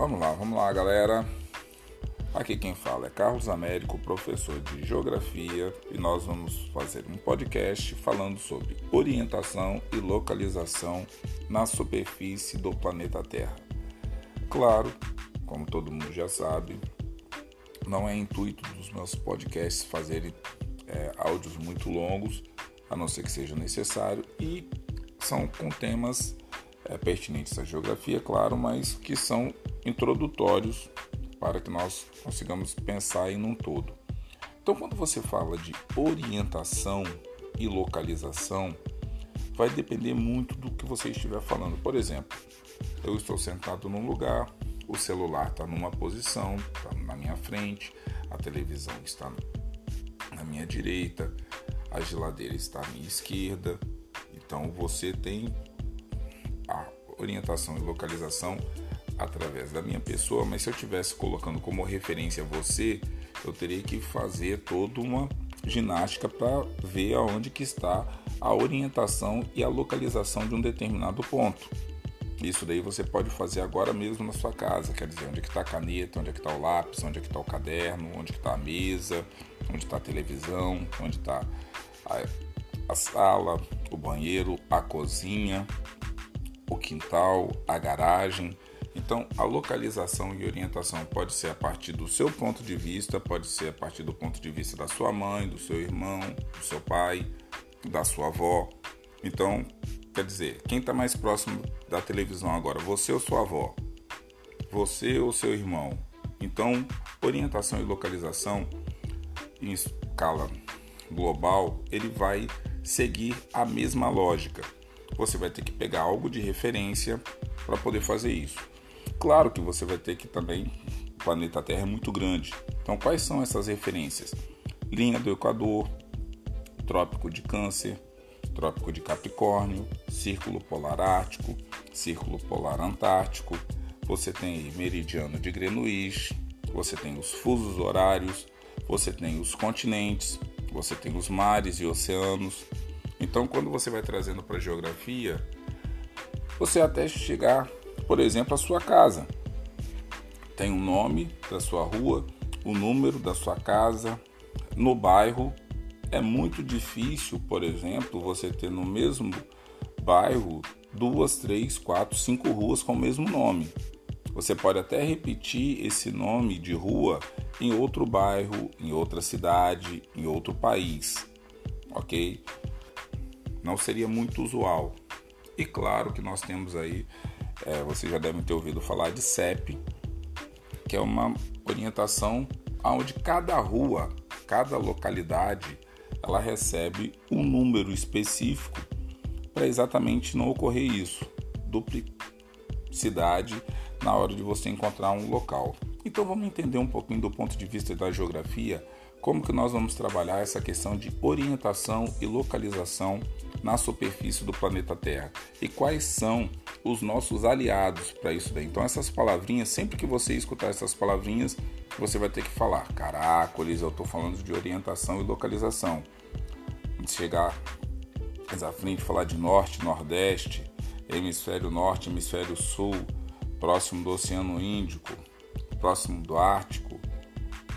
Vamos lá, vamos lá, galera. Aqui quem fala é Carlos Américo, professor de Geografia, e nós vamos fazer um podcast falando sobre orientação e localização na superfície do planeta Terra. Claro, como todo mundo já sabe, não é intuito dos meus podcasts fazerem é, áudios muito longos, a não ser que seja necessário, e são com temas é, pertinentes à geografia, claro, mas que são introdutórios para que nós consigamos pensar em um todo. Então, quando você fala de orientação e localização, vai depender muito do que você estiver falando. Por exemplo, eu estou sentado num lugar, o celular está numa posição, está na minha frente, a televisão está na minha direita, a geladeira está à minha esquerda. Então, você tem a orientação e localização através da minha pessoa, mas se eu estivesse colocando como referência você, eu teria que fazer toda uma ginástica para ver aonde que está a orientação e a localização de um determinado ponto. Isso daí você pode fazer agora mesmo na sua casa, quer dizer, onde é que está a caneta, onde é que está o lápis, onde é que está o caderno, onde que está a mesa, onde está a televisão, onde está a, a sala, o banheiro, a cozinha, o quintal, a garagem. Então, a localização e orientação pode ser a partir do seu ponto de vista, pode ser a partir do ponto de vista da sua mãe, do seu irmão, do seu pai, da sua avó. Então, quer dizer, quem está mais próximo da televisão agora, você ou sua avó? Você ou seu irmão? Então, orientação e localização em escala global, ele vai seguir a mesma lógica. Você vai ter que pegar algo de referência para poder fazer isso. Claro que você vai ter que também. O planeta Terra é muito grande. Então, quais são essas referências? Linha do Equador, Trópico de Câncer, Trópico de Capricórnio, Círculo Polar Ártico, Círculo Polar Antártico. Você tem Meridiano de Greenwich, você tem os fusos horários, você tem os continentes, você tem os mares e oceanos. Então, quando você vai trazendo para a geografia, você até chegar por exemplo, a sua casa. Tem o nome da sua rua, o número da sua casa. No bairro é muito difícil, por exemplo, você ter no mesmo bairro duas, três, quatro, cinco ruas com o mesmo nome. Você pode até repetir esse nome de rua em outro bairro, em outra cidade, em outro país, ok? Não seria muito usual. E claro que nós temos aí é, vocês já devem ter ouvido falar de CEP, que é uma orientação onde cada rua, cada localidade, ela recebe um número específico para exatamente não ocorrer isso, duplicidade na hora de você encontrar um local. Então vamos entender um pouquinho do ponto de vista da geografia, como que nós vamos trabalhar essa questão de orientação e localização na superfície do planeta Terra e quais são os nossos aliados para isso daí. Então essas palavrinhas, sempre que você escutar essas palavrinhas, você vai ter que falar, caracoles, eu estou falando de orientação e localização. Chegar mais à frente, falar de norte, nordeste, hemisfério norte, hemisfério sul, próximo do Oceano Índico, próximo do Ártico,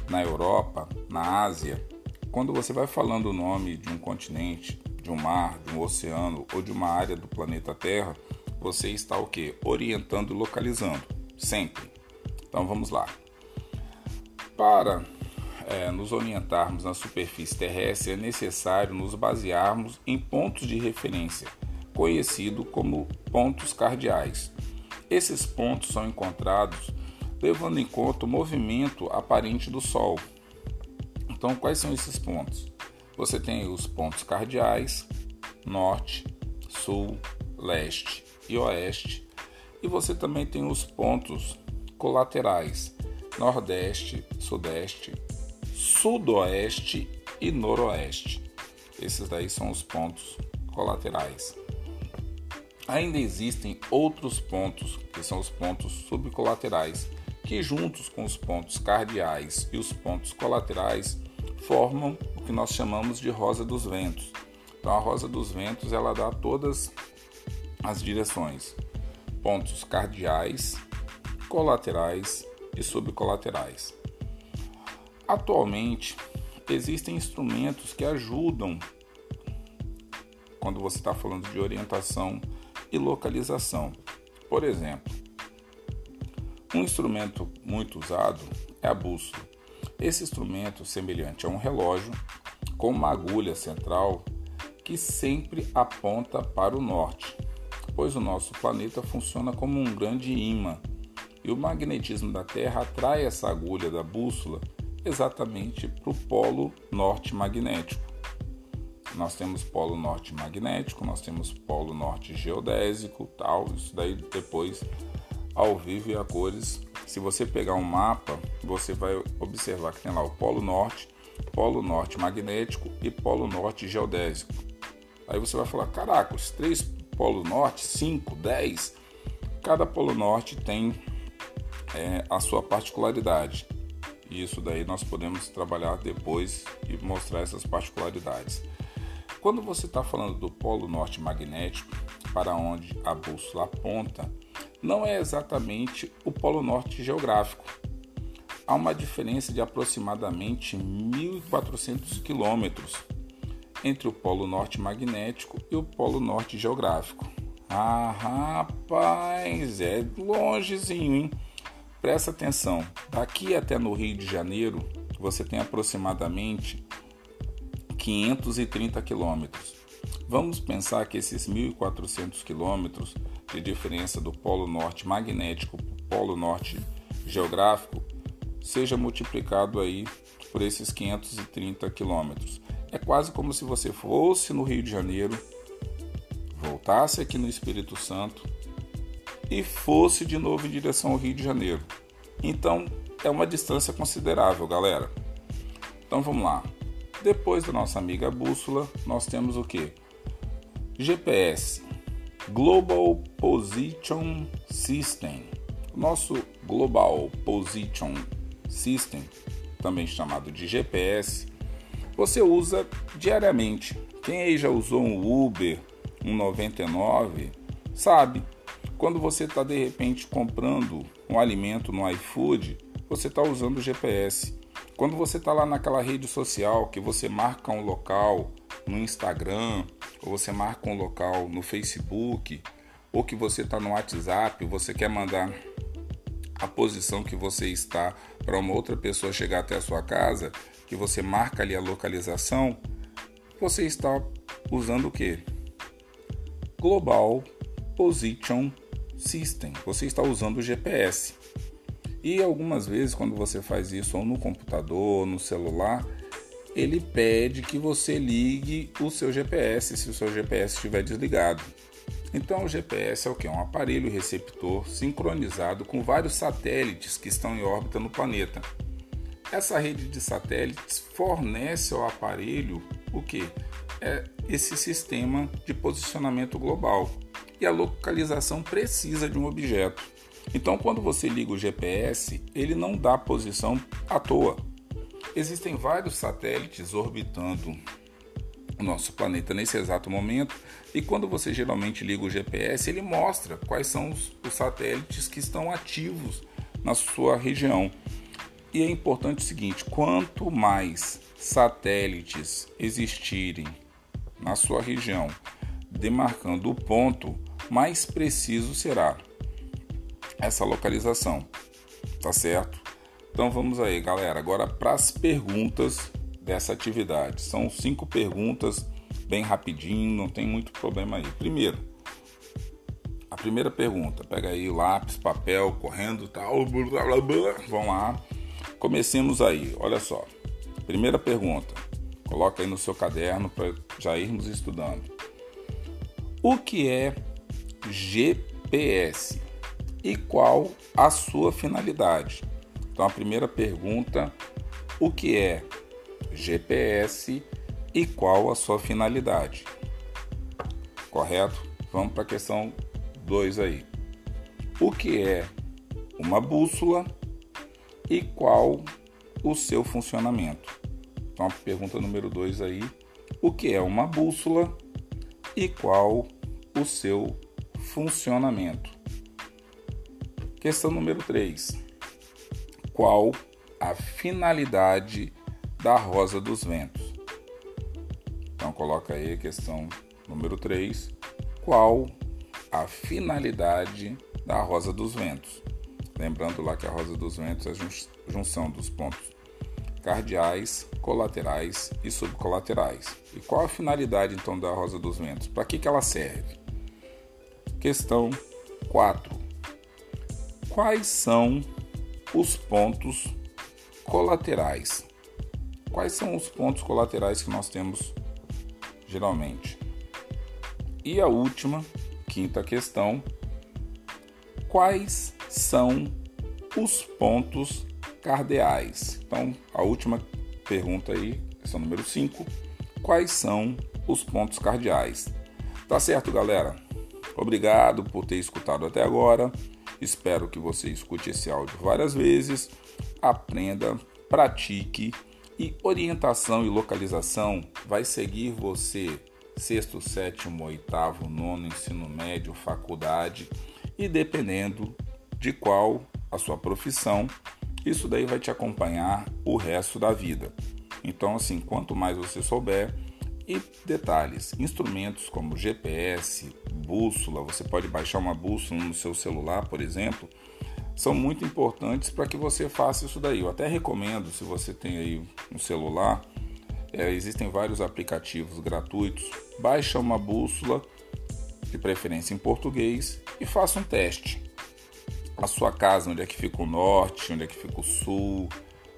na Europa, na Ásia. Quando você vai falando o nome de um continente, de um mar, de um oceano ou de uma área do planeta Terra, você está o que? Orientando localizando, sempre. Então vamos lá. Para é, nos orientarmos na superfície terrestre, é necessário nos basearmos em pontos de referência, conhecido como pontos cardeais. Esses pontos são encontrados levando em conta o movimento aparente do Sol. Então, quais são esses pontos? Você tem os pontos cardeais, norte, sul, leste e oeste, e você também tem os pontos colaterais, nordeste, sudeste, sudoeste e noroeste. Esses daí são os pontos colaterais. Ainda existem outros pontos, que são os pontos subcolaterais, que juntos com os pontos cardeais e os pontos colaterais formam o que nós chamamos de rosa dos ventos. Então a rosa dos ventos ela dá todas as direções, pontos cardeais, colaterais e subcolaterais. Atualmente, existem instrumentos que ajudam quando você está falando de orientação e localização. Por exemplo, um instrumento muito usado é a bússola. Esse instrumento, semelhante a um relógio, com uma agulha central que sempre aponta para o norte, pois o nosso planeta funciona como um grande imã e o magnetismo da Terra atrai essa agulha da bússola exatamente para o polo norte magnético. Nós temos polo norte magnético, nós temos polo norte geodésico, tal, isso daí depois ao vivo e a cores. Se você pegar um mapa, você vai observar que tem lá o polo norte, polo norte magnético e polo norte geodésico. Aí você vai falar: caraca, os três polos norte, 5, 10, cada polo norte tem é, a sua particularidade. E isso daí nós podemos trabalhar depois e mostrar essas particularidades. Quando você está falando do polo norte magnético, para onde a bússola aponta, não é exatamente o polo norte geográfico. Há uma diferença de aproximadamente 1.400 quilômetros entre o polo norte magnético e o polo norte geográfico. Ah, rapaz, é longezinho, hein? Presta atenção, daqui até no Rio de Janeiro você tem aproximadamente 530 quilômetros. Vamos pensar que esses 1.400 quilômetros de diferença do polo norte magnético para o polo norte geográfico seja multiplicado aí por esses 530 quilômetros. É quase como se você fosse no Rio de Janeiro, voltasse aqui no Espírito Santo e fosse de novo em direção ao Rio de Janeiro. Então é uma distância considerável, galera. Então vamos lá. Depois da nossa amiga bússola, nós temos o que? GPS, Global Position System. Nosso Global Position System, também chamado de GPS, você usa diariamente. Quem aí já usou um Uber, um 99, sabe quando você está de repente comprando um alimento no iFood, você está usando o GPS. Quando você está lá naquela rede social que você marca um local no Instagram, ou você marca um local no Facebook, ou que você está no WhatsApp, você quer mandar a posição que você está para uma outra pessoa chegar até a sua casa, que você marca ali a localização, você está usando o que? Global Position System. Você está usando o GPS. E algumas vezes, quando você faz isso ou no computador, ou no celular, ele pede que você ligue o seu GPS se o seu GPS estiver desligado. Então, o GPS é o que? É um aparelho receptor sincronizado com vários satélites que estão em órbita no planeta. Essa rede de satélites fornece ao aparelho o que? É esse sistema de posicionamento global e a localização precisa de um objeto. Então, quando você liga o GPS, ele não dá posição à toa. Existem vários satélites orbitando o nosso planeta nesse exato momento, e quando você geralmente liga o GPS, ele mostra quais são os, os satélites que estão ativos na sua região. E é importante o seguinte: quanto mais satélites existirem na sua região, demarcando o ponto, mais preciso será essa localização. Tá certo? Então vamos aí, galera. Agora para as perguntas dessa atividade. São cinco perguntas, bem rapidinho, não tem muito problema aí. Primeiro, a primeira pergunta, pega aí lápis, papel, correndo, tal, blá, blá, blá. vamos lá. Comecemos aí, olha só. Primeira pergunta, coloca aí no seu caderno para já irmos estudando. O que é GPS e qual a sua finalidade? Então, a primeira pergunta: o que é GPS e qual a sua finalidade? Correto? Vamos para a questão 2 aí. O que é uma bússola e qual o seu funcionamento? Então, a pergunta número 2 aí: o que é uma bússola e qual o seu funcionamento. Questão número 3. Qual a finalidade da Rosa dos Ventos? Então coloca aí a questão número 3. Qual a finalidade da Rosa dos Ventos? Lembrando lá que a Rosa dos Ventos é a junção dos pontos cardeais, colaterais e subcolaterais. E qual a finalidade então da Rosa dos Ventos? Para que, que ela serve? Questão 4. Quais são os pontos colaterais? Quais são os pontos colaterais que nós temos geralmente? E a última, quinta questão: quais são os pontos cardeais? Então, a última pergunta aí, questão número 5: quais são os pontos cardeais? Tá certo, galera? Obrigado por ter escutado até agora. Espero que você escute esse áudio várias vezes, aprenda, pratique e orientação e localização vai seguir você sexto, sétimo, oitavo, nono, ensino médio, faculdade e dependendo de qual a sua profissão, isso daí vai te acompanhar o resto da vida. Então, assim, quanto mais você souber, e detalhes, instrumentos como GPS, bússola, você pode baixar uma bússola no seu celular, por exemplo, são muito importantes para que você faça isso daí. Eu até recomendo, se você tem aí um celular, é, existem vários aplicativos gratuitos, baixa uma bússola, de preferência em português, e faça um teste. A sua casa, onde é que fica o norte, onde é que fica o sul,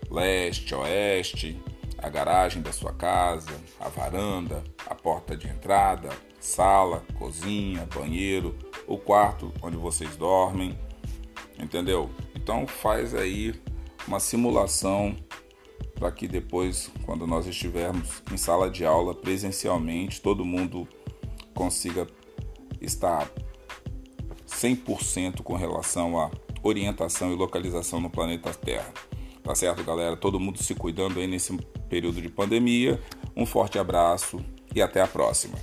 leste, oeste, a garagem da sua casa, a varanda, a porta de entrada, sala, cozinha, banheiro, o quarto onde vocês dormem, entendeu? Então faz aí uma simulação para que depois, quando nós estivermos em sala de aula presencialmente, todo mundo consiga estar 100% com relação à orientação e localização no planeta Terra. Tá certo, galera? Todo mundo se cuidando aí nesse período de pandemia. Um forte abraço e até a próxima.